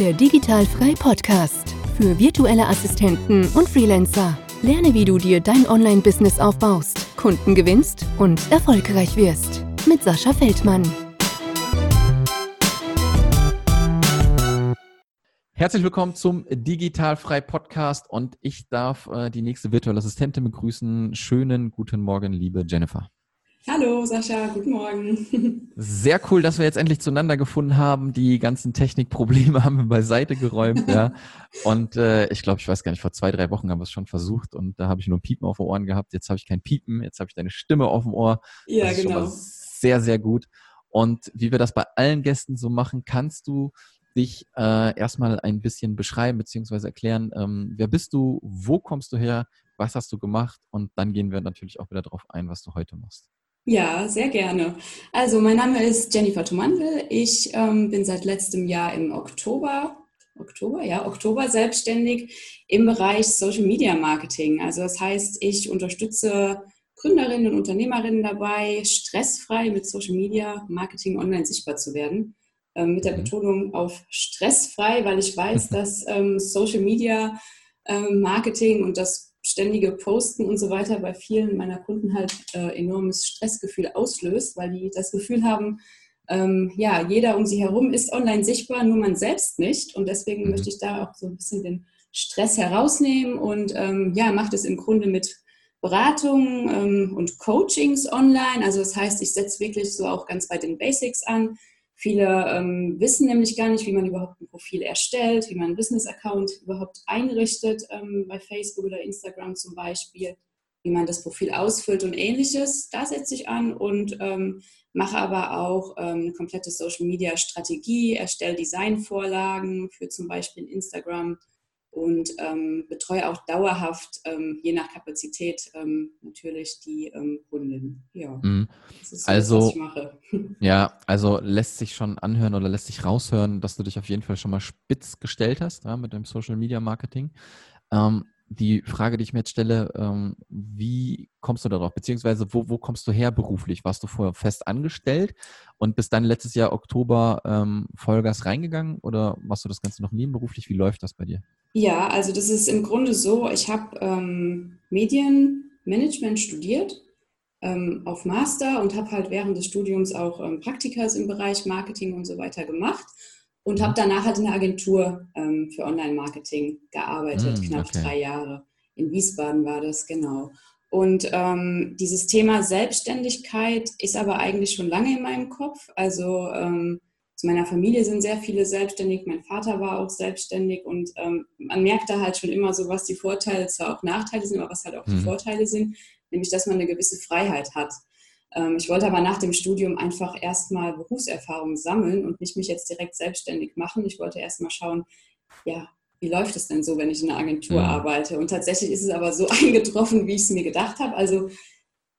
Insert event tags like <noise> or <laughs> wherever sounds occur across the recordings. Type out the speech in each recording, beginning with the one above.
Der Digitalfrei Podcast für virtuelle Assistenten und Freelancer. Lerne, wie du dir dein Online-Business aufbaust, Kunden gewinnst und erfolgreich wirst. Mit Sascha Feldmann. Herzlich willkommen zum Digitalfrei Podcast und ich darf äh, die nächste virtuelle Assistentin begrüßen. Schönen guten Morgen, liebe Jennifer. Hallo Sascha, guten Morgen. <laughs> Sehr cool, dass wir jetzt endlich zueinander gefunden haben. Die ganzen Technikprobleme <laughs> haben wir beiseite geräumt. ja. Und äh, ich glaube, ich weiß gar nicht, vor zwei, drei Wochen haben wir es schon versucht und da habe ich nur ein Piepen auf den Ohren gehabt. Jetzt habe ich kein Piepen, jetzt habe ich deine Stimme auf dem Ohr. Ja, das genau. sehr, sehr gut. Und wie wir das bei allen Gästen so machen, kannst du dich äh, erstmal ein bisschen beschreiben bzw. erklären, ähm, wer bist du, wo kommst du her, was hast du gemacht und dann gehen wir natürlich auch wieder darauf ein, was du heute machst. Ja, sehr gerne. Also mein Name ist Jennifer Thomandl. Ich ähm, bin seit letztem Jahr im Oktober, Oktober, ja, Oktober selbstständig im Bereich Social Media Marketing. Also das heißt, ich unterstütze Gründerinnen und Unternehmerinnen dabei, stressfrei mit Social Media Marketing online sichtbar zu werden. Ähm, mit der mhm. Betonung auf stressfrei, weil ich weiß, <laughs> dass ähm, Social Media ähm, Marketing und das ständige Posten und so weiter bei vielen meiner Kunden halt äh, enormes Stressgefühl auslöst, weil die das Gefühl haben, ähm, ja, jeder um sie herum ist online sichtbar, nur man selbst nicht. Und deswegen mhm. möchte ich da auch so ein bisschen den Stress herausnehmen und ähm, ja, mache das im Grunde mit Beratungen ähm, und Coachings online. Also das heißt, ich setze wirklich so auch ganz bei den Basics an. Viele ähm, wissen nämlich gar nicht, wie man überhaupt ein Profil erstellt, wie man einen Business-Account überhaupt einrichtet, ähm, bei Facebook oder Instagram zum Beispiel, wie man das Profil ausfüllt und ähnliches. Da setze ich an und ähm, mache aber auch ähm, eine komplette Social-Media-Strategie, erstelle Designvorlagen für zum Beispiel Instagram und ähm, betreue auch dauerhaft, ähm, je nach Kapazität, ähm, natürlich die ähm, Kunden. Ja, mhm. so, also, <laughs> Ja, also lässt sich schon anhören oder lässt sich raushören, dass du dich auf jeden Fall schon mal spitz gestellt hast ja, mit dem Social Media Marketing. Ähm, die Frage, die ich mir jetzt stelle, ähm, wie kommst du darauf? Beziehungsweise wo, wo kommst du her beruflich? Warst du vorher fest angestellt und bist dann letztes Jahr Oktober Vollgas reingegangen oder machst du das Ganze noch nebenberuflich? Wie läuft das bei dir? Ja, also das ist im Grunde so, ich habe ähm, Medienmanagement studiert ähm, auf Master und habe halt während des Studiums auch ähm, Praktikas im Bereich Marketing und so weiter gemacht und habe danach halt in der Agentur ähm, für Online-Marketing gearbeitet, mm, knapp okay. drei Jahre. In Wiesbaden war das, genau. Und ähm, dieses Thema Selbstständigkeit ist aber eigentlich schon lange in meinem Kopf. Also ähm, zu meiner Familie sind sehr viele selbstständig. Mein Vater war auch selbstständig und ähm, man merkt da halt schon immer so, was die Vorteile, zwar auch Nachteile sind, aber was halt auch mhm. die Vorteile sind, nämlich dass man eine gewisse Freiheit hat. Ähm, ich wollte aber nach dem Studium einfach erstmal Berufserfahrung sammeln und nicht mich jetzt direkt selbstständig machen. Ich wollte erstmal schauen, ja, wie läuft es denn so, wenn ich in einer Agentur ja. arbeite? Und tatsächlich ist es aber so <laughs> eingetroffen, wie ich es mir gedacht habe. Also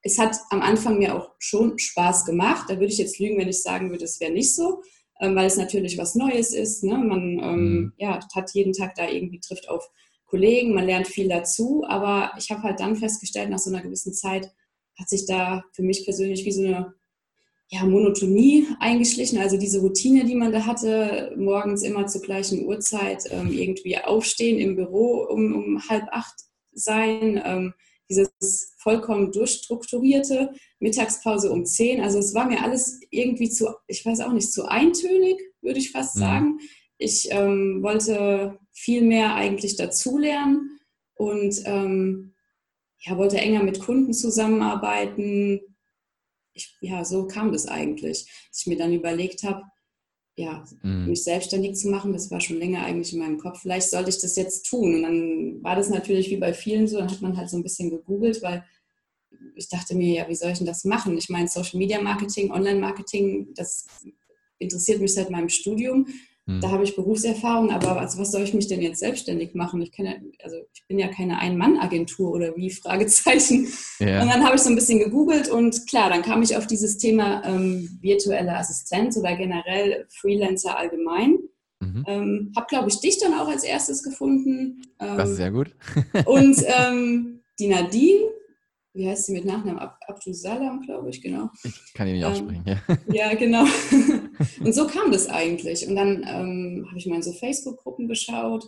es hat am Anfang mir auch schon Spaß gemacht. Da würde ich jetzt lügen, wenn ich sagen würde, es wäre nicht so, ähm, weil es natürlich was Neues ist. Ne? Man ähm, mhm. ja, hat jeden Tag da irgendwie trifft auf Kollegen, man lernt viel dazu. Aber ich habe halt dann festgestellt, nach so einer gewissen Zeit, hat sich da für mich persönlich wie so eine ja, Monotonie eingeschlichen. Also diese Routine, die man da hatte, morgens immer zur gleichen Uhrzeit ähm, irgendwie aufstehen im Büro um, um halb acht sein, ähm, dieses vollkommen durchstrukturierte, Mittagspause um zehn. Also es war mir alles irgendwie zu, ich weiß auch nicht, zu eintönig, würde ich fast mhm. sagen. Ich ähm, wollte viel mehr eigentlich dazulernen und ähm, ja, wollte enger mit Kunden zusammenarbeiten. Ich, ja, so kam das eigentlich, dass ich mir dann überlegt habe, ja, mhm. mich selbstständig zu machen. Das war schon länger eigentlich in meinem Kopf. Vielleicht sollte ich das jetzt tun. Und dann war das natürlich wie bei vielen so, dann hat man halt so ein bisschen gegoogelt, weil ich dachte mir, ja, wie soll ich denn das machen? Ich meine, Social Media Marketing, Online Marketing, das interessiert mich seit meinem Studium. Hm. Da habe ich Berufserfahrung, aber also was soll ich mich denn jetzt selbstständig machen? Ich kann ja, also ich bin ja keine Ein-Mann-Agentur oder wie, Fragezeichen. Ja. Und dann habe ich so ein bisschen gegoogelt und klar, dann kam ich auf dieses Thema ähm, virtuelle Assistenz oder generell Freelancer allgemein. Mhm. Ähm, habe, glaube ich, dich dann auch als erstes gefunden. Ähm, das ist sehr gut. <laughs> und ähm, die Nadine wie heißt sie mit Nachnamen? Ab Abdul Salam, glaube ich, genau. Ich kann ihn nicht ähm, aussprechen, ja. Ja, <laughs> genau. und so kam das eigentlich. Und dann ähm, habe ich mal in so Facebook-Gruppen geschaut.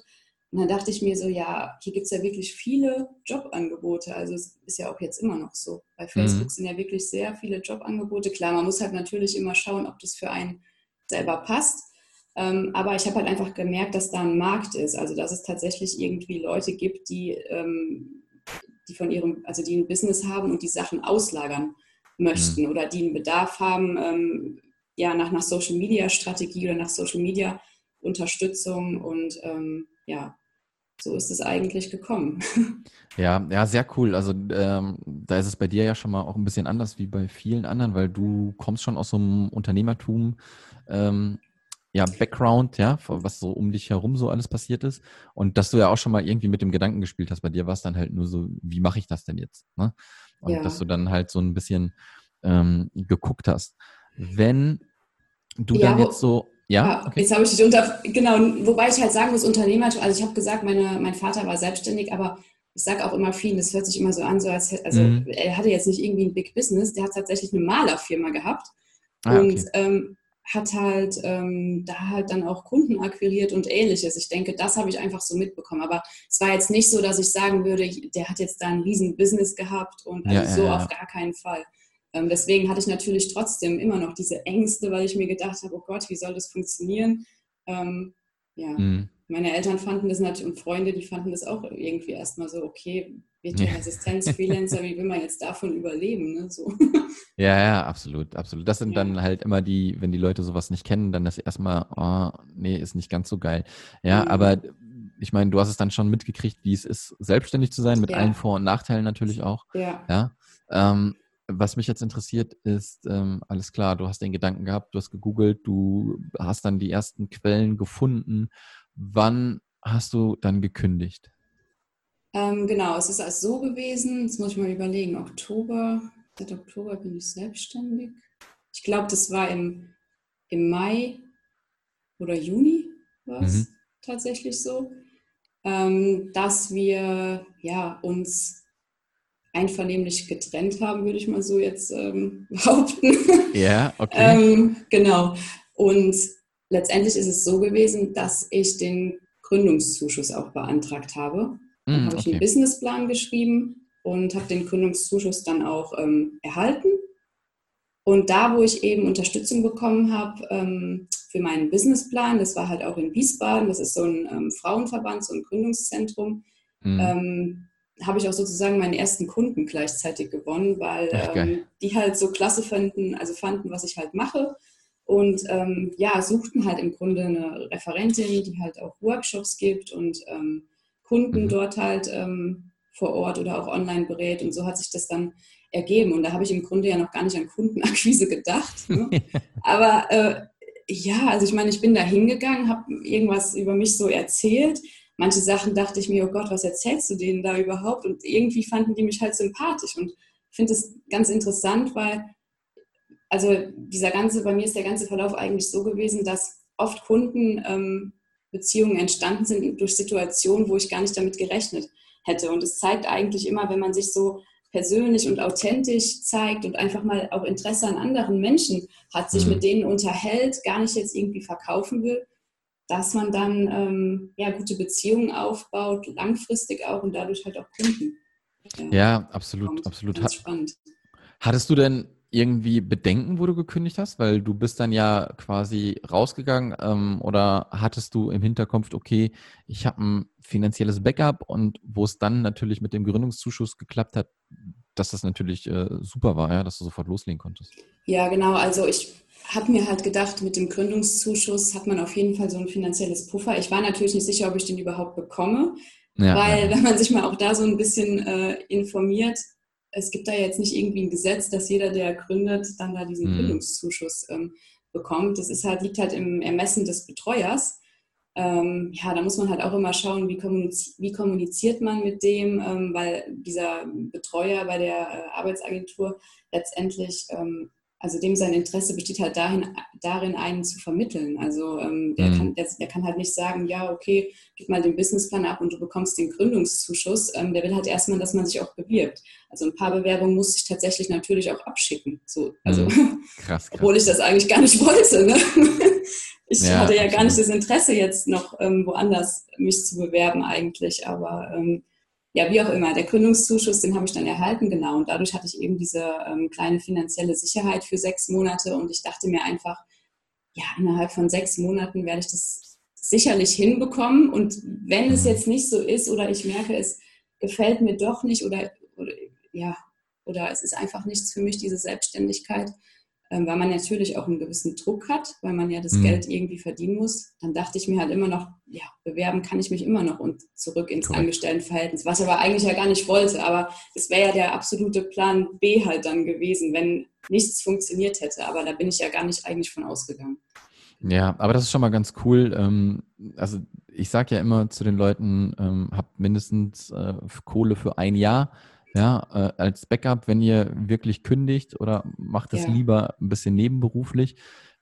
Und dann dachte ich mir so, ja, hier gibt es ja wirklich viele Jobangebote. Also es ist ja auch jetzt immer noch so. Bei Facebook mhm. sind ja wirklich sehr viele Jobangebote. Klar, man muss halt natürlich immer schauen, ob das für einen selber passt. Ähm, aber ich habe halt einfach gemerkt, dass da ein Markt ist. Also dass es tatsächlich irgendwie Leute gibt, die ähm, die von ihrem, also die ein Business haben und die Sachen auslagern möchten mhm. oder die einen Bedarf haben, ähm, ja, nach einer Social Media Strategie oder nach Social Media Unterstützung und ähm, ja, so ist es eigentlich gekommen. <laughs> Ja, ja, sehr cool. Also ähm, da ist es bei dir ja schon mal auch ein bisschen anders wie bei vielen anderen, weil du kommst schon aus so einem Unternehmertum, ähm, ja, Background, ja, was so um dich herum so alles passiert ist. Und dass du ja auch schon mal irgendwie mit dem Gedanken gespielt hast, bei dir war es dann halt nur so, wie mache ich das denn jetzt? Ne? Und ja. dass du dann halt so ein bisschen ähm, geguckt hast. Wenn du ja, dann jetzt so, ja, ah, okay. jetzt habe ich dich unter, genau, wobei ich halt sagen muss, Unternehmertum, also ich habe gesagt, meine, mein Vater war selbstständig, aber ich sage auch immer vielen, das hört sich immer so an, so als also mhm. er hatte jetzt nicht irgendwie ein Big Business, der hat tatsächlich eine Malerfirma gehabt. Ah, und okay. ähm, hat halt ähm, da halt dann auch Kunden akquiriert und ähnliches. Ich denke, das habe ich einfach so mitbekommen. Aber es war jetzt nicht so, dass ich sagen würde, der hat jetzt da ein riesen Business gehabt und also ja, so ja, ja. auf gar keinen Fall. Ähm, deswegen hatte ich natürlich trotzdem immer noch diese Ängste, weil ich mir gedacht habe, oh Gott, wie soll das funktionieren? Ähm, ja, mhm. meine Eltern fanden das natürlich und Freunde, die fanden das auch irgendwie erstmal so, okay, virtuelle Assistenz, Freelancer, wie will man jetzt davon überleben? Ne? So. <laughs> Ja, ja, absolut, absolut. Das sind ja. dann halt immer die, wenn die Leute sowas nicht kennen, dann das erstmal, oh, nee, ist nicht ganz so geil. Ja, mhm. aber ich meine, du hast es dann schon mitgekriegt, wie es ist, selbstständig zu sein, mit ja. allen Vor- und Nachteilen natürlich auch. Ja. ja? Ähm, was mich jetzt interessiert ist, ähm, alles klar, du hast den Gedanken gehabt, du hast gegoogelt, du hast dann die ersten Quellen gefunden. Wann hast du dann gekündigt? Ähm, genau, es ist also so gewesen, jetzt muss ich mal überlegen, Oktober, seit Oktober bin ich selbstständig. Ich glaube, das war im, im Mai oder Juni war es mhm. tatsächlich so, ähm, dass wir ja, uns einvernehmlich getrennt haben, würde ich mal so jetzt ähm, <laughs> behaupten. Ja, okay. ähm, genau. Und letztendlich ist es so gewesen, dass ich den Gründungszuschuss auch beantragt habe. Dann mm, habe ich einen Businessplan geschrieben und habe den Gründungszuschuss dann auch ähm, erhalten. Und da, wo ich eben Unterstützung bekommen habe ähm, für meinen Businessplan, das war halt auch in Wiesbaden, das ist so ein ähm, Frauenverband, so ein Gründungszentrum, mhm. habe ich auch sozusagen meinen ersten Kunden gleichzeitig gewonnen, weil ähm, die halt so klasse fanden, also fanden, was ich halt mache. Und ähm, ja, suchten halt im Grunde eine Referentin, die halt auch Workshops gibt und ähm, Kunden mhm. dort halt ähm, vor Ort oder auch online berät. Und so hat sich das dann ergeben. Und da habe ich im Grunde ja noch gar nicht an Kundenakquise gedacht. Ne? <laughs> Aber äh, ja, also ich meine, ich bin da hingegangen, habe irgendwas über mich so erzählt. Manche Sachen dachte ich mir, oh Gott, was erzählst du denen da überhaupt? Und irgendwie fanden die mich halt sympathisch. Und ich finde es ganz interessant, weil, also dieser ganze, bei mir ist der ganze Verlauf eigentlich so gewesen, dass oft Kunden ähm, Beziehungen entstanden sind durch Situationen, wo ich gar nicht damit gerechnet hätte. Und es zeigt eigentlich immer, wenn man sich so persönlich und authentisch zeigt und einfach mal auch Interesse an anderen Menschen hat, sich mhm. mit denen unterhält, gar nicht jetzt irgendwie verkaufen will, dass man dann ähm, ja, gute Beziehungen aufbaut, langfristig auch und dadurch halt auch Kunden. Äh, ja, absolut, absolut. Ganz spannend. Hattest du denn irgendwie Bedenken, wo du gekündigt hast? Weil du bist dann ja quasi rausgegangen ähm, oder hattest du im Hinterkopf, okay, ich habe ein finanzielles Backup und wo es dann natürlich mit dem Gründungszuschuss geklappt hat, dass das natürlich äh, super war, ja, dass du sofort loslegen konntest. Ja, genau. Also ich habe mir halt gedacht, mit dem Gründungszuschuss hat man auf jeden Fall so ein finanzielles Puffer. Ich war natürlich nicht sicher, ob ich den überhaupt bekomme, ja, weil ja. wenn man sich mal auch da so ein bisschen äh, informiert, es gibt da jetzt nicht irgendwie ein Gesetz, dass jeder, der gründet, dann da diesen mhm. Gründungszuschuss ähm, bekommt. Das ist halt, liegt halt im Ermessen des Betreuers. Ähm, ja, da muss man halt auch immer schauen, wie, kommuniz wie kommuniziert man mit dem, ähm, weil dieser Betreuer bei der äh, Arbeitsagentur letztendlich ähm, also dem sein Interesse besteht halt dahin, darin, einen zu vermitteln. Also ähm, der, mhm. kann, der, der, kann halt nicht sagen, ja, okay, gib mal den Businessplan ab und du bekommst den Gründungszuschuss. Ähm, der will halt erstmal, dass man sich auch bewirbt. Also ein paar Bewerbungen muss ich tatsächlich natürlich auch abschicken. So, also, mhm. <laughs> krass, krass. obwohl ich das eigentlich gar nicht wollte. Ne? <laughs> Ich ja, hatte ja absolut. gar nicht das Interesse, jetzt noch ähm, woanders mich zu bewerben eigentlich. Aber ähm, ja, wie auch immer, der Gründungszuschuss, den habe ich dann erhalten, genau. Und dadurch hatte ich eben diese ähm, kleine finanzielle Sicherheit für sechs Monate. Und ich dachte mir einfach, ja, innerhalb von sechs Monaten werde ich das sicherlich hinbekommen. Und wenn es mhm. jetzt nicht so ist oder ich merke, es gefällt mir doch nicht oder, oder ja, oder es ist einfach nichts für mich, diese Selbstständigkeit, ähm, weil man natürlich auch einen gewissen Druck hat, weil man ja das mhm. Geld irgendwie verdienen muss. Dann dachte ich mir halt immer noch, ja, bewerben kann ich mich immer noch und zurück ins Correct. Angestelltenverhältnis, was ich aber eigentlich ja gar nicht wollte. Aber das wäre ja der absolute Plan B halt dann gewesen, wenn nichts funktioniert hätte. Aber da bin ich ja gar nicht eigentlich von ausgegangen. Ja, aber das ist schon mal ganz cool. Ähm, also ich sage ja immer zu den Leuten, ähm, habt mindestens äh, Kohle für ein Jahr ja, äh, als Backup, wenn ihr wirklich kündigt oder macht es ja. lieber ein bisschen nebenberuflich.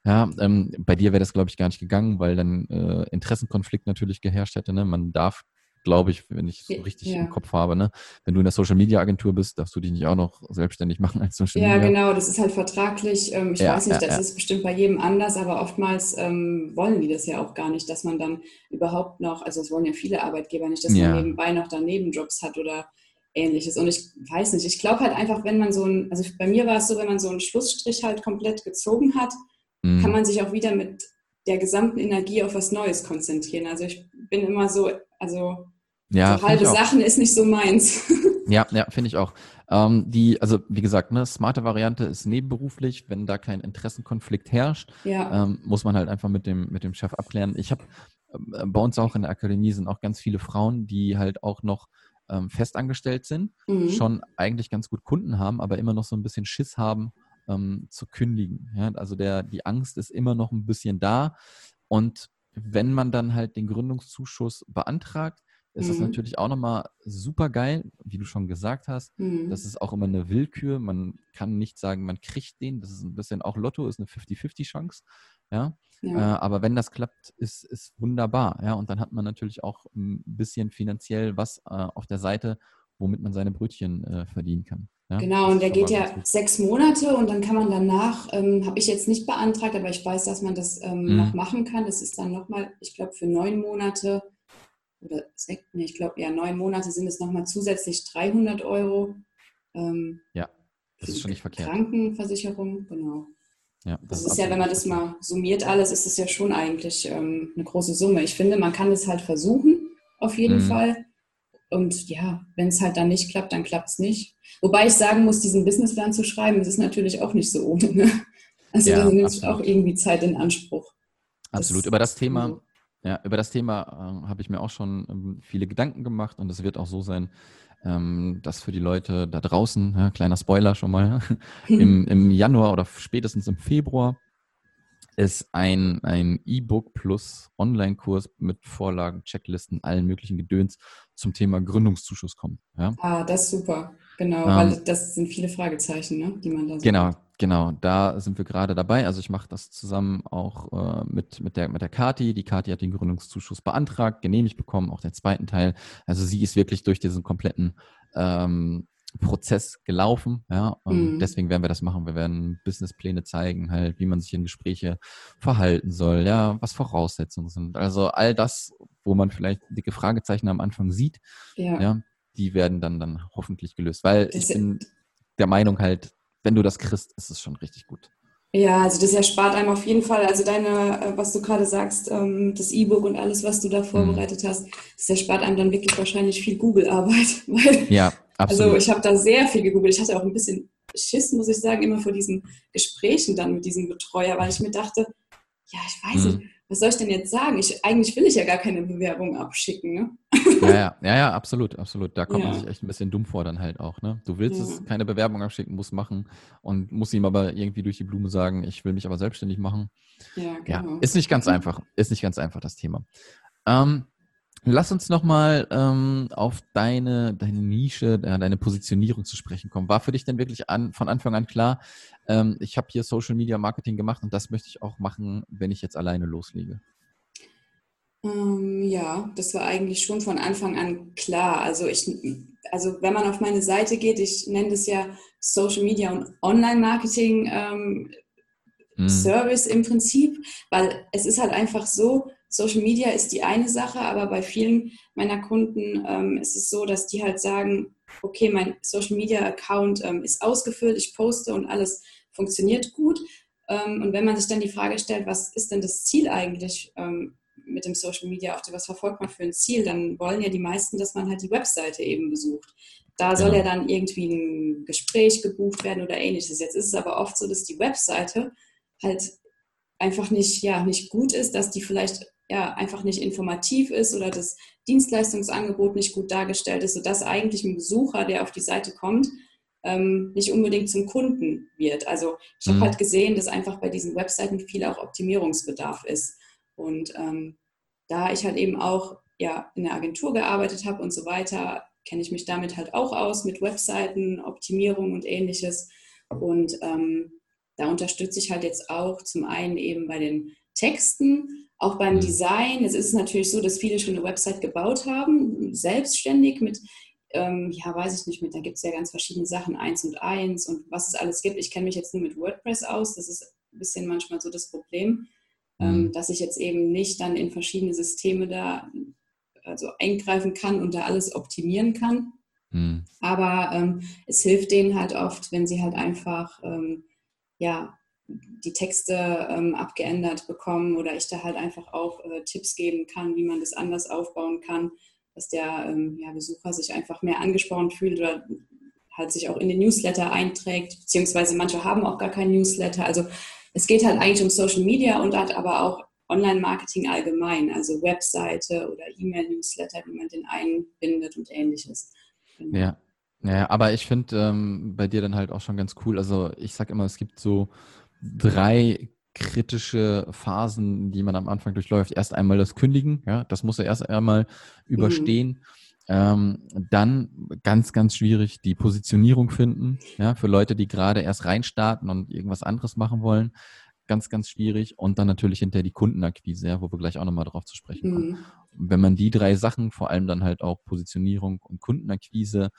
Ja, ähm, bei dir wäre das, glaube ich, gar nicht gegangen, weil dann äh, Interessenkonflikt natürlich geherrscht hätte. Ne? Man darf, glaube ich, wenn ich es so richtig ja. im Kopf habe, ne? wenn du in der Social Media Agentur bist, darfst du dich nicht auch noch selbstständig <laughs> machen als Social Media. Ja, genau, das ist halt vertraglich. Ähm, ich ja, weiß nicht, das ist bestimmt bei jedem anders, aber oftmals ähm, wollen die das ja auch gar nicht, dass man dann überhaupt noch, also das wollen ja viele Arbeitgeber nicht, dass man nebenbei noch daneben Jobs hat oder ähnliches. Und ich weiß nicht, ich glaube halt einfach, wenn man so ein, also bei mir war es so, wenn man so einen Schlussstrich halt komplett gezogen hat, mhm. kann man sich auch wieder mit der gesamten Energie auf was Neues konzentrieren. Also ich bin immer so, also ja, so halbe Sachen ist nicht so meins. <laughs> Ja, ja, finde ich auch. Ähm, die, also wie gesagt, ne, smarte Variante ist nebenberuflich, wenn da kein Interessenkonflikt herrscht, ja. ähm, muss man halt einfach mit dem, mit dem Chef abklären. Ich habe äh, bei uns auch in der Akademie sind auch ganz viele Frauen, die halt auch noch ähm, festangestellt sind, mhm. schon eigentlich ganz gut Kunden haben, aber immer noch so ein bisschen Schiss haben ähm, zu kündigen. Ja? Also der, die Angst ist immer noch ein bisschen da. Und wenn man dann halt den Gründungszuschuss beantragt, ist mhm. das natürlich auch nochmal super geil, wie du schon gesagt hast. Mhm. Das ist auch immer eine Willkür. Man kann nicht sagen, man kriegt den. Das ist ein bisschen auch Lotto, ist eine 50-50-Chance. Ja? Ja. Äh, aber wenn das klappt, ist, ist wunderbar. Ja, und dann hat man natürlich auch ein bisschen finanziell was äh, auf der Seite, womit man seine Brötchen äh, verdienen kann. Ja? Genau, und der geht ja sechs Monate und dann kann man danach, ähm, habe ich jetzt nicht beantragt, aber ich weiß, dass man das ähm, mhm. noch machen kann. Das ist dann nochmal, ich glaube, für neun Monate oder sechs, nee, ich glaube, ja, neun Monate sind es nochmal zusätzlich 300 Euro. Ähm, ja, das ist schon nicht verkehrt. Krankenversicherung, genau. Ja, das, das ist ja, wenn man das mal summiert alles, ist es ja schon eigentlich ähm, eine große Summe. Ich finde, man kann es halt versuchen, auf jeden mhm. Fall. Und ja, wenn es halt dann nicht klappt, dann klappt es nicht. Wobei ich sagen muss, diesen Businessplan zu schreiben, das ist natürlich auch nicht so ohne. Ne? Also ja, das nimmt auch irgendwie Zeit in Anspruch. Absolut. Das, über das Thema, ja, über das Thema äh, habe ich mir auch schon ähm, viele Gedanken gemacht und es wird auch so sein, ähm, dass für die Leute da draußen, ja, kleiner Spoiler schon mal, im, <laughs> im Januar oder spätestens im Februar ist ein, ein E-Book plus Online-Kurs mit Vorlagen, Checklisten, allen möglichen Gedöns zum Thema Gründungszuschuss kommt. Ja? Ah, das ist super. Genau, ähm, weil das sind viele Fragezeichen, ne, die man da so Genau, genau. Da sind wir gerade dabei. Also ich mache das zusammen auch äh, mit, mit, der, mit der Kati. Die Kati hat den Gründungszuschuss beantragt, genehmigt bekommen, auch den zweiten Teil. Also sie ist wirklich durch diesen kompletten ähm, Prozess gelaufen, ja, und mhm. deswegen werden wir das machen. Wir werden Businesspläne zeigen, halt, wie man sich in Gespräche verhalten soll, ja, was Voraussetzungen sind. Also all das, wo man vielleicht dicke Fragezeichen am Anfang sieht, ja, ja die werden dann, dann hoffentlich gelöst. Weil ich bin der Meinung halt, wenn du das kriegst, ist es schon richtig gut. Ja, also das erspart einem auf jeden Fall, also deine, äh, was du gerade sagst, ähm, das E-Book und alles, was du da mhm. vorbereitet mhm. hast, das erspart einem dann wirklich wahrscheinlich viel Google-Arbeit. <laughs> ja, absolut. Also ich habe da sehr viel gegoogelt. Ich hatte auch ein bisschen Schiss, muss ich sagen, immer vor diesen Gesprächen dann mit diesem Betreuer, weil ich mir dachte, ja, ich weiß mhm. nicht, was soll ich denn jetzt sagen? Ich, eigentlich will ich ja gar keine Bewerbung abschicken. Ne? Ja, ja, ja, ja, absolut, absolut. Da kommt ja. man sich echt ein bisschen dumm vor dann halt auch. Ne? Du willst ja. es keine Bewerbung abschicken, musst machen und musst ihm aber irgendwie durch die Blume sagen, ich will mich aber selbstständig machen. Ja, genau. ja ist nicht ganz einfach. Ist nicht ganz einfach, das Thema. Ähm, Lass uns nochmal ähm, auf deine, deine Nische, deine Positionierung zu sprechen kommen. War für dich denn wirklich an, von Anfang an klar, ähm, ich habe hier Social Media Marketing gemacht und das möchte ich auch machen, wenn ich jetzt alleine loslege? Ähm, ja, das war eigentlich schon von Anfang an klar. Also ich, also wenn man auf meine Seite geht, ich nenne das ja Social Media und Online Marketing ähm, mhm. Service im Prinzip, weil es ist halt einfach so, Social Media ist die eine Sache, aber bei vielen meiner Kunden ähm, ist es so, dass die halt sagen, okay, mein Social Media Account ähm, ist ausgefüllt, ich poste und alles funktioniert gut. Ähm, und wenn man sich dann die Frage stellt, was ist denn das Ziel eigentlich ähm, mit dem Social Media, was verfolgt man für ein Ziel, dann wollen ja die meisten, dass man halt die Webseite eben besucht. Da soll ja dann irgendwie ein Gespräch gebucht werden oder ähnliches. Jetzt ist es aber oft so, dass die Webseite halt einfach nicht, ja, nicht gut ist, dass die vielleicht ja, einfach nicht informativ ist oder das Dienstleistungsangebot nicht gut dargestellt ist, sodass eigentlich ein Besucher, der auf die Seite kommt, ähm, nicht unbedingt zum Kunden wird. Also ich habe mhm. halt gesehen, dass einfach bei diesen Webseiten viel auch Optimierungsbedarf ist. Und ähm, da ich halt eben auch ja, in der Agentur gearbeitet habe und so weiter, kenne ich mich damit halt auch aus mit Webseiten, Optimierung und ähnliches. Und ähm, da unterstütze ich halt jetzt auch zum einen eben bei den Texten, auch beim mhm. Design. Es ist natürlich so, dass viele schon eine Website gebaut haben, selbstständig mit, ähm, ja, weiß ich nicht, mit, da gibt es ja ganz verschiedene Sachen, eins und eins und was es alles gibt. Ich kenne mich jetzt nur mit WordPress aus, das ist ein bisschen manchmal so das Problem, ähm, mhm. dass ich jetzt eben nicht dann in verschiedene Systeme da also eingreifen kann und da alles optimieren kann. Mhm. Aber ähm, es hilft denen halt oft, wenn sie halt einfach ähm, ja, die Texte ähm, abgeändert bekommen oder ich da halt einfach auch äh, Tipps geben kann, wie man das anders aufbauen kann, dass der ähm, ja, Besucher sich einfach mehr angesprochen fühlt oder halt sich auch in den Newsletter einträgt, beziehungsweise manche haben auch gar keinen Newsletter. Also es geht halt eigentlich um Social Media und hat aber auch Online-Marketing allgemein, also Webseite oder E-Mail-Newsletter, wie man den einbindet und ähnliches. Genau. Ja. Ja, aber ich finde ähm, bei dir dann halt auch schon ganz cool. Also ich sag immer, es gibt so drei kritische Phasen, die man am Anfang durchläuft. Erst einmal das Kündigen, ja, das muss er erst einmal überstehen. Mhm. Ähm, dann ganz, ganz schwierig die Positionierung finden, ja, für Leute, die gerade erst reinstarten und irgendwas anderes machen wollen. Ganz, ganz schwierig. Und dann natürlich hinter die Kundenakquise, ja, wo wir gleich auch nochmal drauf zu sprechen kommen. Mhm. Wenn man die drei Sachen, vor allem dann halt auch Positionierung und Kundenakquise,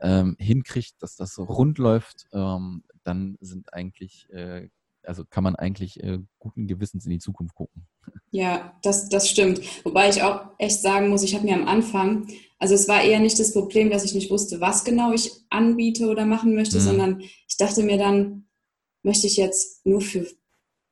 ähm, hinkriegt, dass das rund läuft, ähm, dann sind eigentlich äh, also kann man eigentlich äh, guten Gewissens in die Zukunft gucken. Ja, das, das stimmt. Wobei ich auch echt sagen muss, ich habe mir am Anfang, also es war eher nicht das Problem, dass ich nicht wusste, was genau ich anbiete oder machen möchte, mhm. sondern ich dachte mir dann, möchte ich jetzt nur für,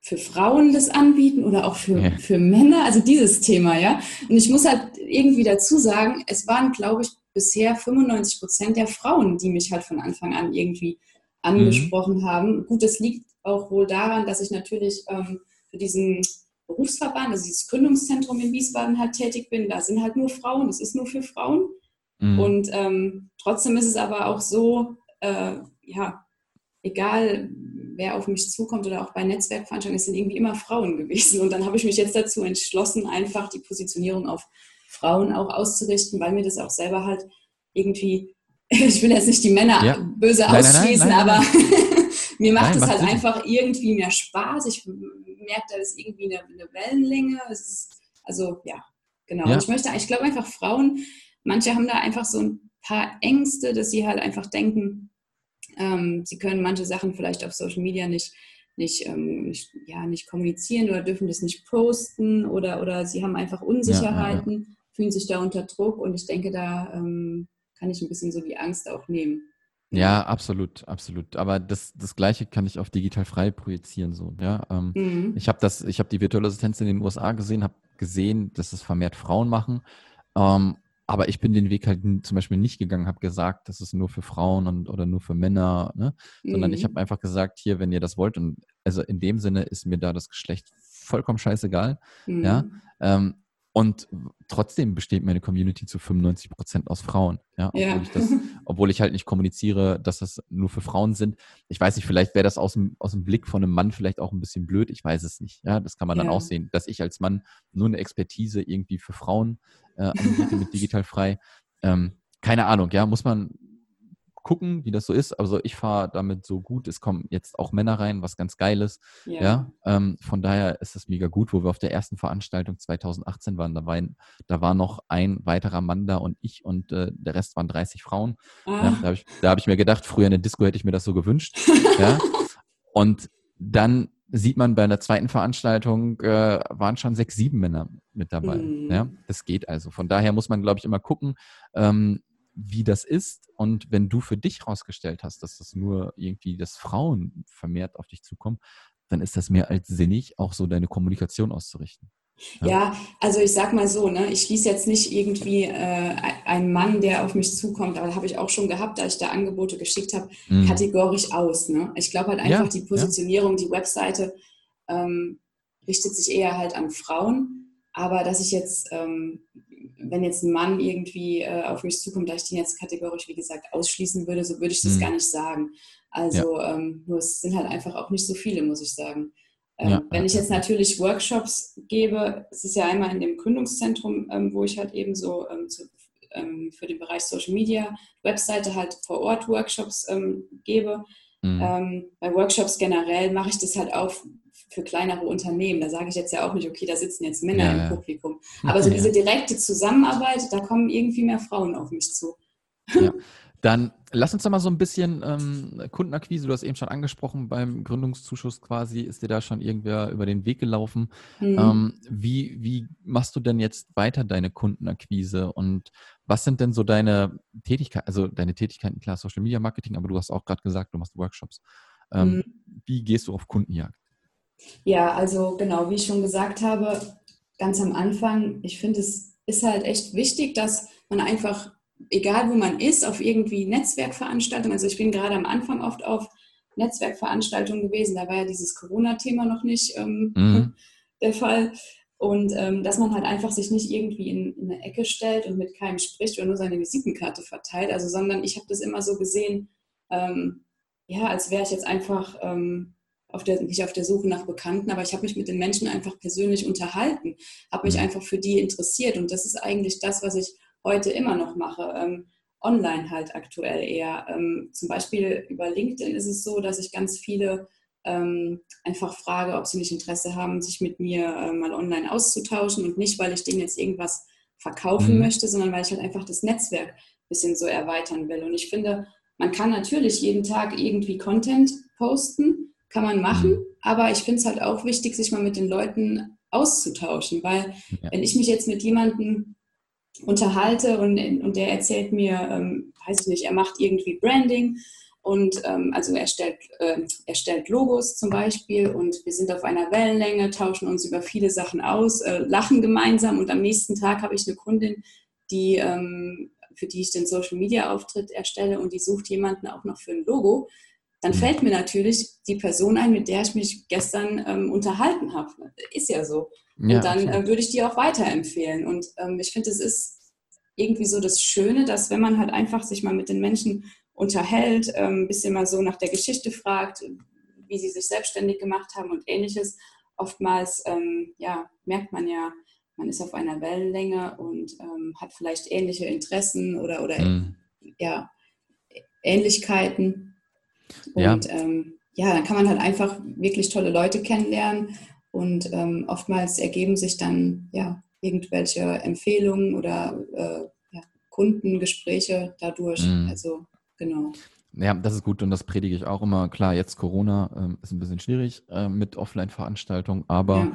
für Frauen das anbieten oder auch für, ja. für Männer? Also dieses Thema, ja. Und ich muss halt irgendwie dazu sagen, es waren, glaube ich, bisher 95 Prozent der Frauen, die mich halt von Anfang an irgendwie angesprochen mhm. haben. Gut, es liegt auch wohl daran, dass ich natürlich ähm, für diesen Berufsverband, also dieses Gründungszentrum in Wiesbaden halt tätig bin. Da sind halt nur Frauen, es ist nur für Frauen. Mhm. Und ähm, trotzdem ist es aber auch so, äh, ja, egal wer auf mich zukommt oder auch bei Netzwerkveranstaltungen, es sind irgendwie immer Frauen gewesen. Und dann habe ich mich jetzt dazu entschlossen, einfach die Positionierung auf Frauen auch auszurichten, weil mir das auch selber halt irgendwie, ich will jetzt nicht die Männer ja. böse nein, ausschließen, nein, nein, aber <laughs> Mir macht es halt Sinn. einfach irgendwie mehr Spaß. Ich merke, da ist irgendwie eine, eine Wellenlänge. Ist, also ja, genau. Ja. Und ich möchte, ich glaube einfach Frauen, manche haben da einfach so ein paar Ängste, dass sie halt einfach denken, ähm, sie können manche Sachen vielleicht auf Social Media nicht, nicht, ähm, nicht, ja, nicht kommunizieren oder dürfen das nicht posten oder, oder sie haben einfach Unsicherheiten, ja, fühlen sich da unter Druck und ich denke, da ähm, kann ich ein bisschen so die Angst auch nehmen. Ja, absolut, absolut. Aber das, das Gleiche kann ich auf digital frei projizieren. So, ja. Ähm, mhm. Ich habe das, ich habe die virtuelle Assistenz in den USA gesehen, habe gesehen, dass es vermehrt Frauen machen. Ähm, aber ich bin den Weg halt zum Beispiel nicht gegangen, habe gesagt, das ist nur für Frauen und oder nur für Männer, ne? sondern mhm. ich habe einfach gesagt, hier, wenn ihr das wollt, und also in dem Sinne ist mir da das Geschlecht vollkommen scheißegal. Mhm. Ja, ähm, Und trotzdem besteht meine Community zu 95 Prozent aus Frauen. Ja, obwohl, ja. Ich das, <laughs> obwohl ich halt nicht kommuniziere, dass das nur für Frauen sind. Ich weiß nicht, vielleicht wäre das aus dem, aus dem Blick von einem Mann vielleicht auch ein bisschen blöd. Ich weiß es nicht. Ja, das kann man dann ja. auch sehen, dass ich als Mann nur eine Expertise irgendwie für Frauen äh, anbiete mit <laughs> digital frei. Ähm, keine Ahnung, ja, muss man, gucken, wie das so ist. Also ich fahre damit so gut. Es kommen jetzt auch Männer rein, was ganz Geiles. Ja. ja ähm, von daher ist das mega gut, wo wir auf der ersten Veranstaltung 2018 waren. Da war, ein, da war noch ein weiterer Mann da und ich und äh, der Rest waren 30 Frauen. Ah. Ja, da habe ich, hab ich mir gedacht, früher in der Disco hätte ich mir das so gewünscht. <laughs> ja. Und dann sieht man bei einer zweiten Veranstaltung, äh, waren schon sechs, sieben Männer mit dabei. Mhm. Ja, das geht also. Von daher muss man, glaube ich, immer gucken, ähm, wie das ist. Und wenn du für dich herausgestellt hast, dass das nur irgendwie, dass Frauen vermehrt auf dich zukommen, dann ist das mehr als sinnig, auch so deine Kommunikation auszurichten. Ja, ja also ich sag mal so, ne, ich schließe jetzt nicht irgendwie äh, einen Mann, der auf mich zukommt, aber habe ich auch schon gehabt, da ich da Angebote geschickt habe, mhm. kategorisch aus. Ne? Ich glaube halt einfach, ja, die Positionierung, ja. die Webseite ähm, richtet sich eher halt an Frauen. Aber dass ich jetzt ähm, wenn jetzt ein Mann irgendwie äh, auf mich zukommt, da ich den jetzt kategorisch, wie gesagt, ausschließen würde, so würde ich das mhm. gar nicht sagen. Also ja. ähm, nur es sind halt einfach auch nicht so viele, muss ich sagen. Ähm, ja. Wenn ich jetzt natürlich Workshops gebe, es ist ja einmal in dem Gründungszentrum, ähm, wo ich halt eben so ähm, zu, ähm, für den Bereich Social Media, Webseite halt vor Ort Workshops ähm, gebe. Mhm. bei Workshops generell mache ich das halt auch für kleinere Unternehmen. Da sage ich jetzt ja auch nicht, okay, da sitzen jetzt Männer ja, im Publikum. Aber so ja. diese direkte Zusammenarbeit, da kommen irgendwie mehr Frauen auf mich zu. Ja. <laughs> Dann lass uns doch mal so ein bisschen ähm, Kundenakquise, du hast eben schon angesprochen, beim Gründungszuschuss quasi ist dir da schon irgendwer über den Weg gelaufen. Mhm. Ähm, wie, wie machst du denn jetzt weiter deine Kundenakquise und was sind denn so deine Tätigkeiten, also deine Tätigkeiten, klar, Social Media Marketing, aber du hast auch gerade gesagt, du machst Workshops. Ähm, mhm. Wie gehst du auf Kundenjagd? Ja, also genau, wie ich schon gesagt habe, ganz am Anfang, ich finde, es ist halt echt wichtig, dass man einfach, egal wo man ist, auf irgendwie Netzwerkveranstaltungen, also ich bin gerade am Anfang oft auf Netzwerkveranstaltungen gewesen, da war ja dieses Corona-Thema noch nicht ähm, mhm. <laughs> der Fall. Und ähm, dass man halt einfach sich nicht irgendwie in, in, eine Ecke stellt und mit keinem spricht oder nur seine Visitenkarte verteilt, also sondern ich habe das immer so gesehen, ähm, ja, als wäre ich jetzt einfach ähm, auf der, nicht auf der Suche nach Bekannten, aber ich habe mich mit den Menschen einfach persönlich unterhalten, habe mich mhm. einfach für die interessiert und das ist eigentlich das, was ich heute immer noch mache. Ähm, online halt aktuell eher. Ähm, zum Beispiel über LinkedIn ist es so, dass ich ganz viele ähm, einfach frage, ob sie nicht Interesse haben, sich mit mir äh, mal online auszutauschen und nicht, weil ich denen jetzt irgendwas verkaufen mhm. möchte, sondern weil ich halt einfach das Netzwerk ein bisschen so erweitern will. Und ich finde, man kann natürlich jeden Tag irgendwie Content posten, kann man machen, mhm. aber ich finde es halt auch wichtig, sich mal mit den Leuten auszutauschen, weil ja. wenn ich mich jetzt mit jemandem unterhalte und, und der erzählt mir, ähm, weiß ich nicht, er macht irgendwie Branding und ähm, also er stellt, äh, er stellt Logos zum Beispiel und wir sind auf einer Wellenlänge, tauschen uns über viele Sachen aus, äh, lachen gemeinsam und am nächsten Tag habe ich eine Kundin, die ähm, für die ich den Social Media Auftritt erstelle und die sucht jemanden auch noch für ein Logo dann mhm. fällt mir natürlich die Person ein, mit der ich mich gestern ähm, unterhalten habe. Ist ja so. Ja, und dann äh, würde ich die auch weiterempfehlen. Und ähm, ich finde, es ist irgendwie so das Schöne, dass wenn man halt einfach sich mal mit den Menschen unterhält, ähm, ein bisschen mal so nach der Geschichte fragt, wie sie sich selbstständig gemacht haben und ähnliches, oftmals ähm, ja, merkt man ja, man ist auf einer Wellenlänge und ähm, hat vielleicht ähnliche Interessen oder, oder mhm. ja, Ähnlichkeiten. Und ja. Ähm, ja, dann kann man halt einfach wirklich tolle Leute kennenlernen und ähm, oftmals ergeben sich dann ja irgendwelche Empfehlungen oder äh, ja, Kundengespräche dadurch. Mhm. Also genau. Ja, das ist gut und das predige ich auch immer. Klar, jetzt Corona ähm, ist ein bisschen schwierig äh, mit Offline-Veranstaltungen, aber ja.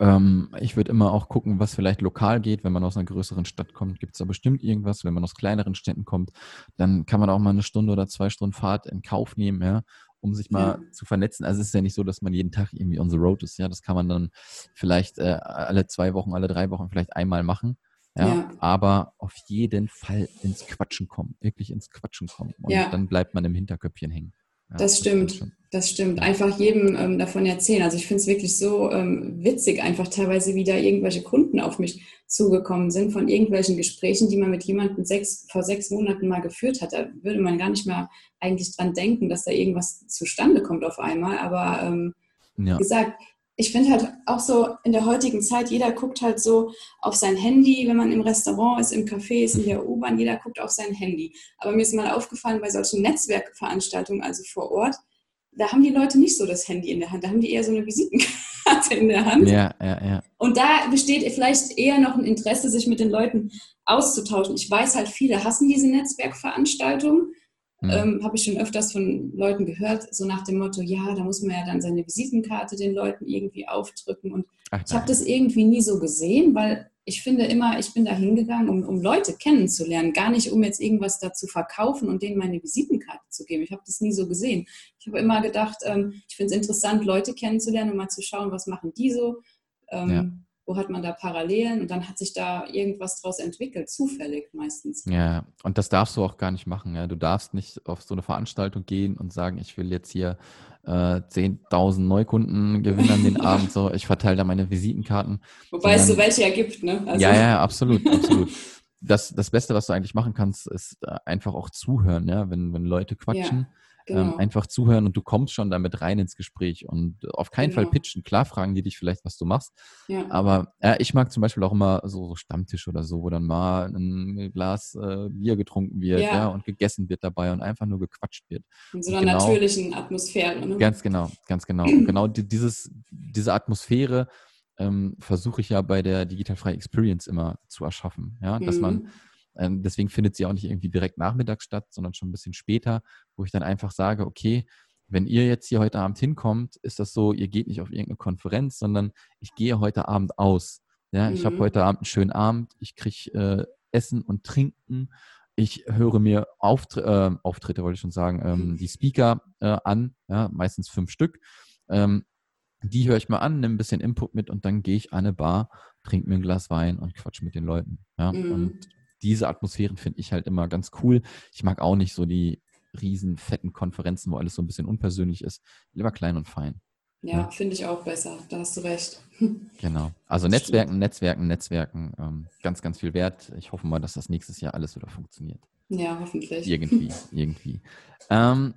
Ähm, ich würde immer auch gucken, was vielleicht lokal geht. Wenn man aus einer größeren Stadt kommt, gibt es da bestimmt irgendwas. Wenn man aus kleineren Städten kommt, dann kann man auch mal eine Stunde oder zwei Stunden Fahrt in Kauf nehmen, ja, um sich mal ja. zu vernetzen. Also es ist ja nicht so, dass man jeden Tag irgendwie on the road ist. Ja, das kann man dann vielleicht äh, alle zwei Wochen, alle drei Wochen vielleicht einmal machen. Ja, ja, aber auf jeden Fall ins Quatschen kommen, wirklich ins Quatschen kommen. Und ja. dann bleibt man im Hinterköpfchen hängen. Ja, das, das stimmt. stimmt das stimmt. Einfach jedem ähm, davon erzählen. Also ich finde es wirklich so ähm, witzig, einfach teilweise wieder irgendwelche Kunden auf mich zugekommen sind von irgendwelchen Gesprächen, die man mit jemandem sechs, vor sechs Monaten mal geführt hat. Da würde man gar nicht mehr eigentlich dran denken, dass da irgendwas zustande kommt auf einmal. Aber ähm, ja. wie gesagt, ich finde halt auch so in der heutigen Zeit, jeder guckt halt so auf sein Handy, wenn man im Restaurant ist, im Café ist, in der U-Bahn, jeder guckt auf sein Handy. Aber mir ist mal aufgefallen, bei solchen Netzwerkveranstaltungen, also vor Ort, da haben die Leute nicht so das Handy in der Hand, da haben die eher so eine Visitenkarte in der Hand. Ja, ja, ja. Und da besteht vielleicht eher noch ein Interesse, sich mit den Leuten auszutauschen. Ich weiß halt, viele hassen diese Netzwerkveranstaltungen. Mhm. Ähm, Habe ich schon öfters von Leuten gehört, so nach dem Motto, ja, da muss man ja dann seine Visitenkarte den Leuten irgendwie aufdrücken. Und Ach, ich habe das irgendwie nie so gesehen, weil ich finde immer, ich bin da hingegangen, um, um Leute kennenzulernen, gar nicht, um jetzt irgendwas dazu verkaufen und denen meine Visitenkarte zu geben. Ich habe das nie so gesehen. Ich habe immer gedacht, ähm, ich finde es interessant, Leute kennenzulernen und mal zu schauen, was machen die so, ähm, ja. Wo hat man da Parallelen und dann hat sich da irgendwas draus entwickelt, zufällig meistens. Ja, und das darfst du auch gar nicht machen. Ja? Du darfst nicht auf so eine Veranstaltung gehen und sagen, ich will jetzt hier äh, 10.000 Neukunden gewinnen an den <laughs> Abend. So, ich verteile da meine Visitenkarten. Wobei Sondern, es so welche ergibt, ne? Also. Ja, ja, absolut, absolut. Das, das Beste, was du eigentlich machen kannst, ist äh, einfach auch zuhören, ja, wenn, wenn Leute quatschen. Ja. Ähm, genau. Ähm, einfach zuhören und du kommst schon damit rein ins Gespräch und auf keinen genau. Fall pitchen. Klar fragen die dich vielleicht, was du machst. Ja. Aber äh, ich mag zum Beispiel auch immer so, so Stammtisch oder so, wo dann mal ein Glas äh, Bier getrunken wird ja. ja. und gegessen wird dabei und einfach nur gequatscht wird. In so einer genau, natürlichen Atmosphäre. Ne? Ganz genau, ganz genau. Und genau die, dieses, diese Atmosphäre ähm, versuche ich ja bei der Digitalfreie Experience immer zu erschaffen. Ja, dass mhm. man deswegen findet sie auch nicht irgendwie direkt nachmittags statt, sondern schon ein bisschen später, wo ich dann einfach sage, okay, wenn ihr jetzt hier heute Abend hinkommt, ist das so, ihr geht nicht auf irgendeine Konferenz, sondern ich gehe heute Abend aus. Ja, mhm. ich habe heute Abend einen schönen Abend, ich kriege äh, Essen und Trinken, ich höre mir Auftr äh, Auftritte, wollte ich schon sagen, ähm, die Speaker äh, an, ja, meistens fünf Stück. Ähm, die höre ich mal an, nehme ein bisschen Input mit und dann gehe ich an eine Bar, trinke mir ein Glas Wein und quatsch mit den Leuten. Ja? Mhm. Und diese Atmosphären finde ich halt immer ganz cool. Ich mag auch nicht so die riesen fetten Konferenzen, wo alles so ein bisschen unpersönlich ist. Lieber klein und fein. Ja, ja. finde ich auch besser. Da hast du recht. <laughs> Genau. Also Netzwerken. Netzwerken, Netzwerken. Ähm, ganz, ganz viel wert. Ich hoffe mal, dass das nächstes Jahr alles wieder funktioniert. Ja, hoffentlich. Irgendwie, irgendwie. Ähm,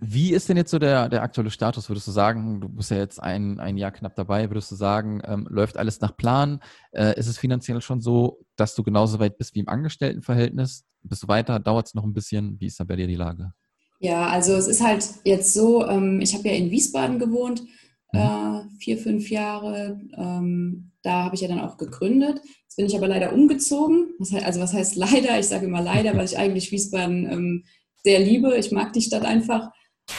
wie ist denn jetzt so der, der aktuelle Status? Würdest du sagen, du bist ja jetzt ein, ein Jahr knapp dabei, würdest du sagen, ähm, läuft alles nach Plan? Äh, ist es finanziell schon so, dass du genauso weit bist wie im Angestelltenverhältnis? Bist du weiter? Dauert es noch ein bisschen? Wie ist da bei dir die Lage? Ja, also es ist halt jetzt so, ähm, ich habe ja in Wiesbaden gewohnt, mhm. äh, vier, fünf Jahre. Ähm, da habe ich ja dann auch gegründet. Jetzt bin ich aber leider umgezogen. Was also was heißt <laughs> leider? Ich sage immer leider, weil ich <laughs> eigentlich Wiesbaden ähm, sehr liebe. Ich mag die Stadt einfach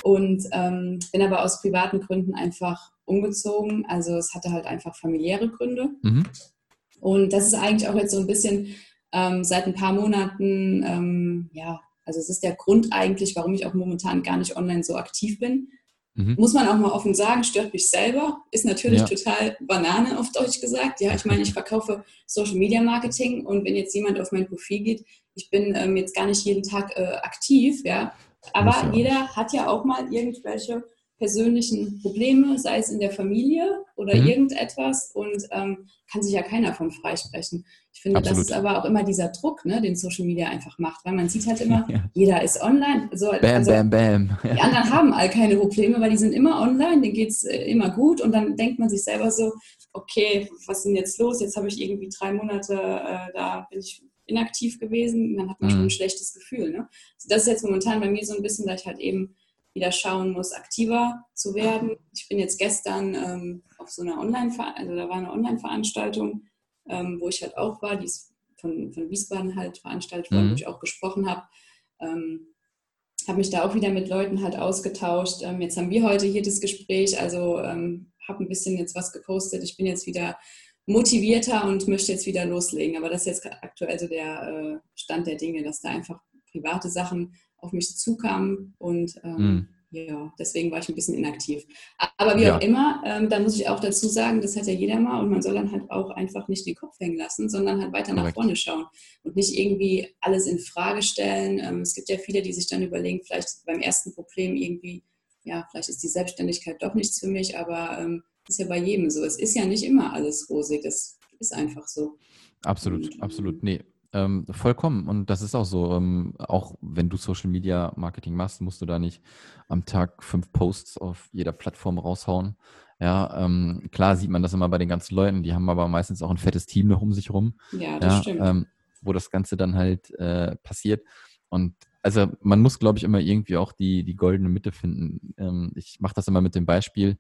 und ähm, bin aber aus privaten Gründen einfach umgezogen. Also es hatte halt einfach familiäre Gründe. Mhm. Und das ist eigentlich auch jetzt so ein bisschen ähm, seit ein paar Monaten, ähm, ja, also es ist der Grund eigentlich, warum ich auch momentan gar nicht online so aktiv bin. Mhm. Muss man auch mal offen sagen, stört mich selber, ist natürlich ja. total Banane auf Deutsch gesagt. Ja, ich meine, ich verkaufe Social Media Marketing und wenn jetzt jemand auf mein Profil geht, ich bin ähm, jetzt gar nicht jeden Tag äh, aktiv, ja, aber jeder hat ja auch mal irgendwelche persönlichen Probleme, sei es in der Familie oder mhm. irgendetwas und ähm, kann sich ja keiner von freisprechen. Ich finde, Absolut. das ist aber auch immer dieser Druck, ne, den Social Media einfach macht, weil man sieht halt immer, <laughs> ja. jeder ist online. So, bam, also, bam, bam. Ja. <laughs> Die anderen haben all keine Probleme, weil die sind immer online, denen geht es äh, immer gut und dann denkt man sich selber so, okay, was ist denn jetzt los? Jetzt habe ich irgendwie drei Monate, äh, da bin ich inaktiv gewesen, dann hat man mhm. schon ein schlechtes Gefühl. Ne? Also das ist jetzt momentan bei mir so ein bisschen, dass ich halt eben wieder schauen muss, aktiver zu werden. Ich bin jetzt gestern ähm, auf so einer Online, also da war eine Online-Veranstaltung, ähm, wo ich halt auch war, die ist von, von Wiesbaden halt veranstaltet worden, mhm. wo ich auch gesprochen habe. Ähm, habe mich da auch wieder mit Leuten halt ausgetauscht. Ähm, jetzt haben wir heute hier das Gespräch, also ähm, habe ein bisschen jetzt was gepostet. Ich bin jetzt wieder motivierter und möchte jetzt wieder loslegen. Aber das ist jetzt aktuell so der äh, Stand der Dinge, dass da einfach private Sachen auf mich zukamen und ähm, mm. ja, deswegen war ich ein bisschen inaktiv. Aber wie ja. auch immer, ähm, da muss ich auch dazu sagen, das hat ja jeder mal und man soll dann halt auch einfach nicht den Kopf hängen lassen, sondern halt weiter Correct. nach vorne schauen und nicht irgendwie alles in Frage stellen. Ähm, es gibt ja viele, die sich dann überlegen, vielleicht beim ersten Problem irgendwie, ja, vielleicht ist die Selbstständigkeit doch nichts für mich, aber ähm, ist ja bei jedem so. Es ist ja nicht immer alles rosig, das ist einfach so. Absolut, und, absolut. Ähm, nee, ähm, vollkommen. Und das ist auch so. Ähm, auch wenn du Social Media Marketing machst, musst du da nicht am Tag fünf Posts auf jeder Plattform raushauen. Ja, ähm, klar sieht man das immer bei den ganzen Leuten, die haben aber meistens auch ein fettes Team noch um sich rum. Ja, das ja, stimmt. Ähm, wo das Ganze dann halt äh, passiert. Und also man muss, glaube ich, immer irgendwie auch die, die goldene Mitte finden. Ähm, ich mache das immer mit dem Beispiel.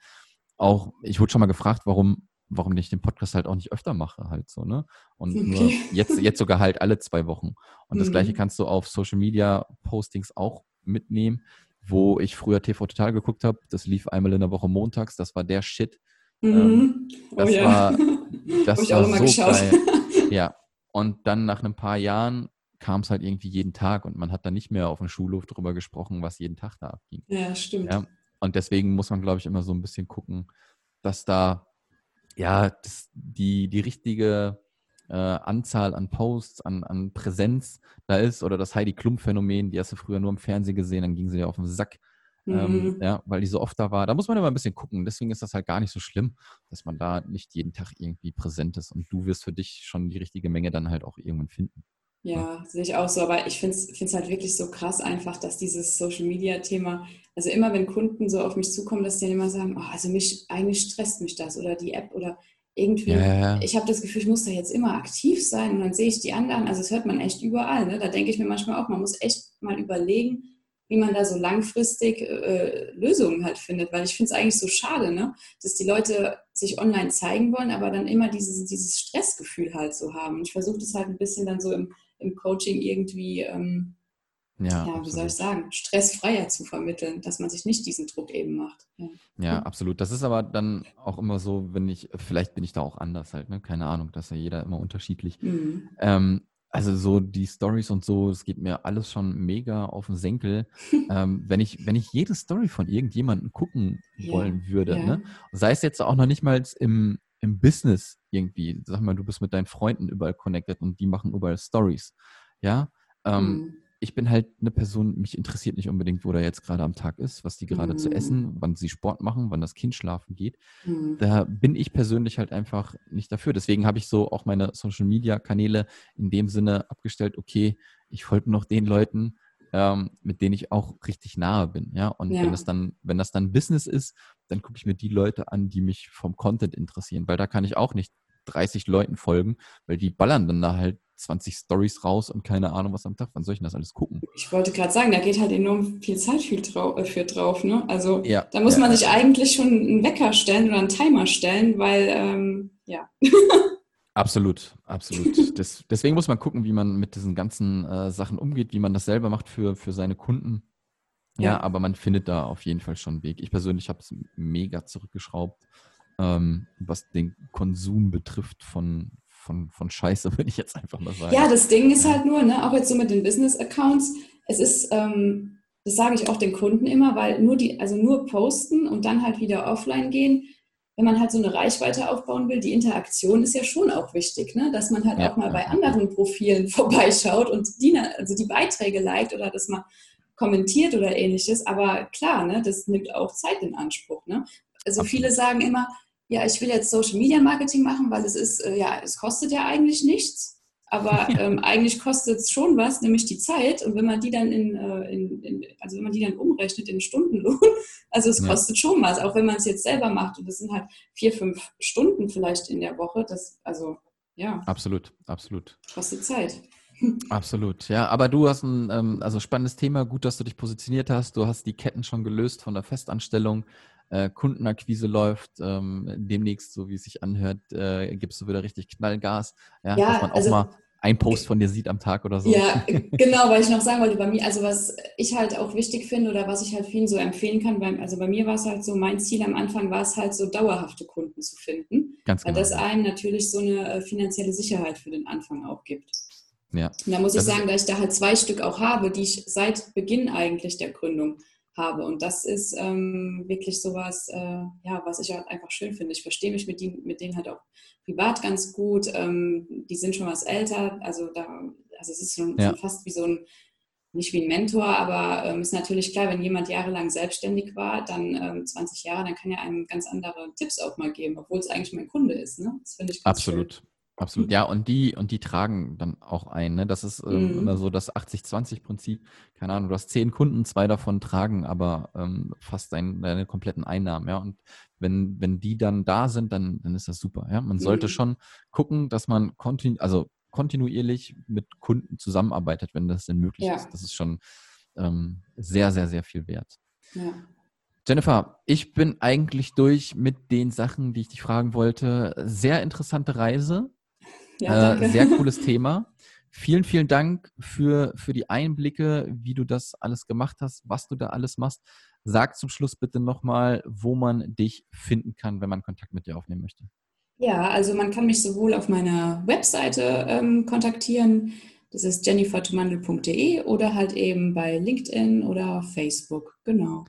Auch, ich wurde schon mal gefragt, warum warum ich den Podcast halt auch nicht öfter mache, halt so, ne? Und okay. nur jetzt, jetzt sogar halt alle zwei Wochen. Und mhm. das gleiche mhm. kannst du auf Social Media Postings auch mitnehmen, wo ich früher TV Total geguckt habe. Das lief einmal in der Woche montags, das war der Shit. Mhm. Ähm, oh das oh, ja. war, <laughs> das war so geschaut. geil. <laughs> Ja. Und dann nach ein paar Jahren kam es halt irgendwie jeden Tag und man hat dann nicht mehr auf dem Schulhof darüber gesprochen, was jeden Tag da abging. Ja, stimmt. Ja? Und deswegen muss man, glaube ich, immer so ein bisschen gucken, dass da ja, das, die, die richtige äh, Anzahl an Posts, an, an Präsenz da ist oder das Heidi Klum-Phänomen, die hast du früher nur im Fernsehen gesehen, dann ging sie ja auf den Sack, ähm, mhm. ja, weil die so oft da war. Da muss man immer ein bisschen gucken. Deswegen ist das halt gar nicht so schlimm, dass man da nicht jeden Tag irgendwie präsent ist und du wirst für dich schon die richtige Menge dann halt auch irgendwann finden. Ja, sehe ich auch so. Aber ich finde es halt wirklich so krass einfach, dass dieses Social-Media-Thema, also immer wenn Kunden so auf mich zukommen, dass die dann immer sagen, oh, also mich, eigentlich stresst mich das oder die App oder irgendwie, ja, ja, ja. ich habe das Gefühl, ich muss da jetzt immer aktiv sein und dann sehe ich die anderen, also das hört man echt überall. Ne? Da denke ich mir manchmal auch, man muss echt mal überlegen, wie man da so langfristig äh, Lösungen halt findet, weil ich finde es eigentlich so schade, ne? dass die Leute sich online zeigen wollen, aber dann immer dieses, dieses Stressgefühl halt so haben. Und ich versuche das halt ein bisschen dann so im im Coaching irgendwie, ähm, ja, ja wie soll ich sagen, stressfreier zu vermitteln, dass man sich nicht diesen Druck eben macht. Ja. ja, absolut. Das ist aber dann auch immer so, wenn ich, vielleicht bin ich da auch anders halt, ne? keine Ahnung, das ist ja jeder immer unterschiedlich. Mhm. Ähm, also so die Stories und so, es geht mir alles schon mega auf den Senkel. <laughs> ähm, wenn ich, wenn ich jede Story von irgendjemandem gucken ja, wollen würde, ja. ne? sei es jetzt auch noch nicht mal im, im Business irgendwie, sag mal, du bist mit deinen Freunden überall connected und die machen überall Stories. Ja. Ähm, mhm. Ich bin halt eine Person, mich interessiert nicht unbedingt, wo der jetzt gerade am Tag ist, was die gerade mhm. zu essen, wann sie Sport machen, wann das Kind schlafen geht. Mhm. Da bin ich persönlich halt einfach nicht dafür. Deswegen habe ich so auch meine Social Media Kanäle in dem Sinne abgestellt, okay, ich folge noch den Leuten, ähm, mit denen ich auch richtig nahe bin. Ja, und ja. wenn das dann, wenn das dann Business ist, dann gucke ich mir die Leute an, die mich vom Content interessieren, weil da kann ich auch nicht 30 Leuten folgen, weil die ballern dann da halt 20 Stories raus und keine Ahnung was am Tag. Wann soll ich denn das alles gucken? Ich wollte gerade sagen, da geht halt enorm viel Zeit für, für drauf. Ne? Also ja, da muss ja, man sich eigentlich schon einen Wecker stellen oder einen Timer stellen, weil ähm, ja. <laughs> Absolut, absolut. Das, deswegen muss man gucken, wie man mit diesen ganzen äh, Sachen umgeht, wie man das selber macht für, für seine Kunden. Ja, ja, aber man findet da auf jeden Fall schon einen Weg. Ich persönlich habe es mega zurückgeschraubt, ähm, was den Konsum betrifft von, von, von Scheiße, <laughs> würde ich jetzt einfach mal sagen. Ja, das Ding ist halt nur, ne, auch jetzt so mit den Business-Accounts, es ist, ähm, das sage ich auch den Kunden immer, weil nur die, also nur posten und dann halt wieder offline gehen, wenn man halt so eine Reichweite aufbauen will, die Interaktion ist ja schon auch wichtig, ne? dass man halt ja. auch mal bei anderen Profilen <laughs> vorbeischaut und die, also die Beiträge liked oder dass man kommentiert oder ähnliches. Aber klar, ne, das nimmt auch Zeit in Anspruch. Ne? Also viele sagen immer, ja, ich will jetzt Social Media Marketing machen, weil es ist, äh, ja, es kostet ja eigentlich nichts. Aber <laughs> ähm, eigentlich kostet es schon was, nämlich die Zeit. Und wenn man die dann in, äh, in, in, also wenn man die dann umrechnet in Stundenlohn, <laughs> also es ja. kostet schon was, auch wenn man es jetzt selber macht. Und das sind halt vier, fünf Stunden vielleicht in der Woche. Das, also ja. Absolut, absolut. Kostet Zeit. Absolut, ja. Aber du hast ein ähm, also spannendes Thema. Gut, dass du dich positioniert hast. Du hast die Ketten schon gelöst von der Festanstellung. Äh, Kundenakquise läuft. Ähm, demnächst, so wie es sich anhört, äh, gibst du wieder richtig Knallgas. Ja, ja dass man auch also, mal ein Post von dir sieht am Tag oder so. Ja, genau, weil ich noch sagen wollte, bei mir, also was ich halt auch wichtig finde oder was ich halt vielen so empfehlen kann, beim, also bei mir war es halt so, mein Ziel am Anfang war es halt so, dauerhafte Kunden zu finden. Ganz genau. Weil das einem natürlich so eine äh, finanzielle Sicherheit für den Anfang auch gibt. Ja. Und da muss ich sagen, dass ich da halt zwei Stück auch habe, die ich seit Beginn eigentlich der Gründung habe. Und das ist ähm, wirklich sowas, äh, ja, was ich halt einfach schön finde. Ich verstehe mich mit, die, mit denen halt auch privat ganz gut. Ähm, die sind schon was älter, also da, also es ist schon, ja. fast wie so ein, nicht wie ein Mentor, aber ähm, ist natürlich klar, wenn jemand jahrelang selbstständig war, dann ähm, 20 Jahre, dann kann er einem ganz andere Tipps auch mal geben, obwohl es eigentlich mein Kunde ist. Ne? Das finde ich ganz Absolut. Schön. Absolut, ja, und die, und die tragen dann auch ein. Ne? Das ist ähm, mhm. immer so das 80-20-Prinzip. Keine Ahnung, du hast zehn Kunden, zwei davon tragen aber ähm, fast dein, deine kompletten Einnahmen, ja. Und wenn, wenn die dann da sind, dann, dann ist das super. Ja? Man sollte mhm. schon gucken, dass man kontinu also kontinuierlich mit Kunden zusammenarbeitet, wenn das denn möglich ja. ist. Das ist schon ähm, sehr, sehr, sehr viel wert. Ja. Jennifer, ich bin eigentlich durch mit den Sachen, die ich dich fragen wollte. Sehr interessante Reise. Ja, äh, sehr cooles Thema. Vielen, vielen Dank für, für die Einblicke, wie du das alles gemacht hast, was du da alles machst. Sag zum Schluss bitte nochmal, wo man dich finden kann, wenn man Kontakt mit dir aufnehmen möchte. Ja, also man kann mich sowohl auf meiner Webseite ähm, kontaktieren, das ist jennifertumandel.de oder halt eben bei LinkedIn oder Facebook. Genau.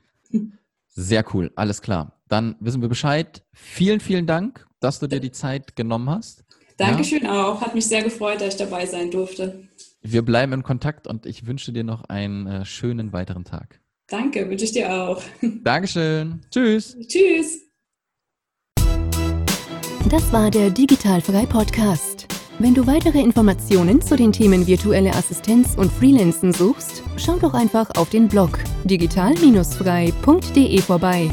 Sehr cool, alles klar. Dann wissen wir Bescheid. Vielen, vielen Dank, dass du dir die Zeit genommen hast. Dankeschön ja. auch. Hat mich sehr gefreut, dass ich dabei sein durfte. Wir bleiben in Kontakt und ich wünsche dir noch einen äh, schönen weiteren Tag. Danke, wünsche ich dir auch. <laughs> Dankeschön. Tschüss. Tschüss. Das war der Digitalfrei Podcast. Wenn du weitere Informationen zu den Themen virtuelle Assistenz und Freelancen suchst, schau doch einfach auf den Blog digital-frei.de vorbei.